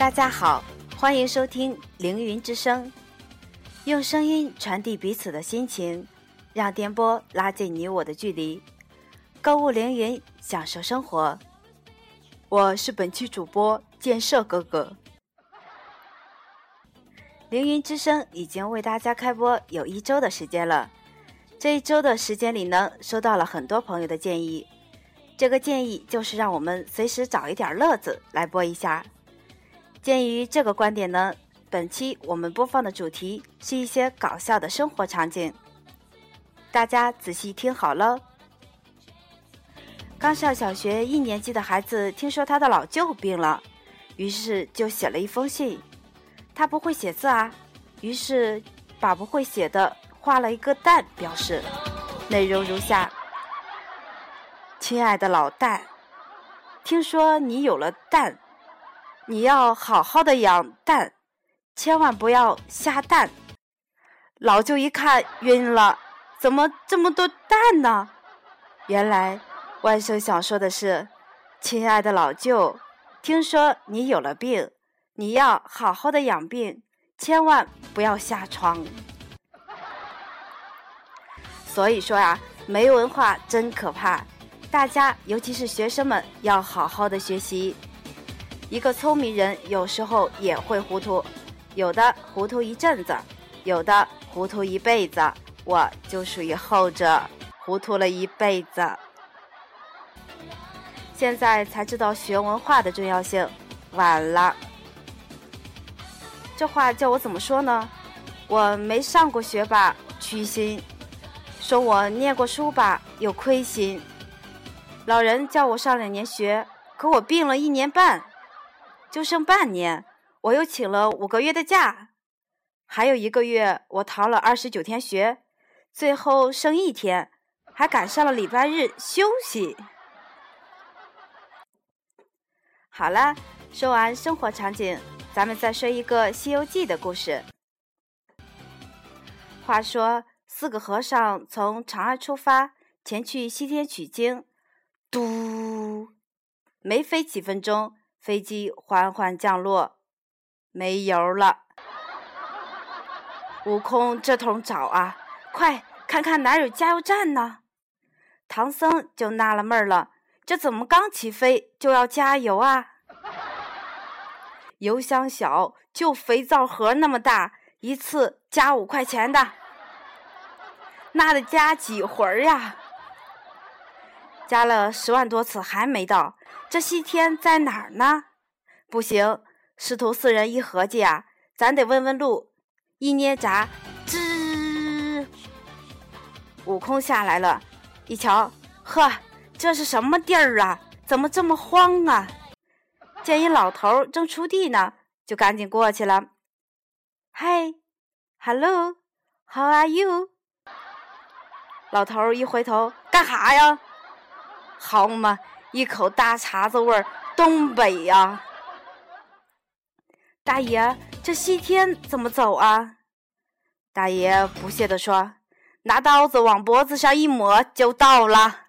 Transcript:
大家好，欢迎收听《凌云之声》，用声音传递彼此的心情，让电波拉近你我的距离。购物凌云，享受生活。我是本期主播建设哥哥。凌云之声已经为大家开播有一周的时间了。这一周的时间里呢，收到了很多朋友的建议。这个建议就是让我们随时找一点乐子来播一下。鉴于这个观点呢，本期我们播放的主题是一些搞笑的生活场景，大家仔细听好了。刚上小学一年级的孩子听说他的老舅病了，于是就写了一封信。他不会写字啊，于是把不会写的。画了一个蛋，表示内容如下：亲爱的老蛋，听说你有了蛋，你要好好的养蛋，千万不要下蛋。老舅一看晕了，怎么这么多蛋呢？原来万生想说的是：亲爱的老舅，听说你有了病，你要好好的养病，千万不要下床。所以说呀，没文化真可怕。大家，尤其是学生们，要好好的学习。一个聪明人有时候也会糊涂，有的糊涂一阵子，有的糊涂一辈子。我就属于后者，糊涂了一辈子。现在才知道学文化的重要性，晚了。这话叫我怎么说呢？我没上过学吧，屈心。说我念过书吧，又亏心。老人叫我上两年学，可我病了一年半，就剩半年。我又请了五个月的假，还有一个月我逃了二十九天学，最后剩一天，还赶上了礼拜日休息。好了，说完生活场景，咱们再说一个《西游记》的故事。话说。四个和尚从长安出发，前去西天取经。嘟，没飞几分钟，飞机缓缓降落，没油了。悟空这通找啊，快看看哪有加油站呢？唐僧就纳了闷了，这怎么刚起飞就要加油啊？油箱小，就肥皂盒那么大，一次加五块钱的。那得加几回儿呀？加了十万多次还没到，这西天在哪儿呢？不行，师徒四人一合计啊，咱得问问路。一捏闸，吱，悟空下来了，一瞧，呵，这是什么地儿啊？怎么这么荒啊？见一老头正锄地呢，就赶紧过去了。嗨，Hello，How are you？老头儿一回头，干哈呀？好嘛，一口大碴子味儿，东北呀！大爷，这西天怎么走啊？大爷不屑地说：“拿刀子往脖子上一抹，就到了。”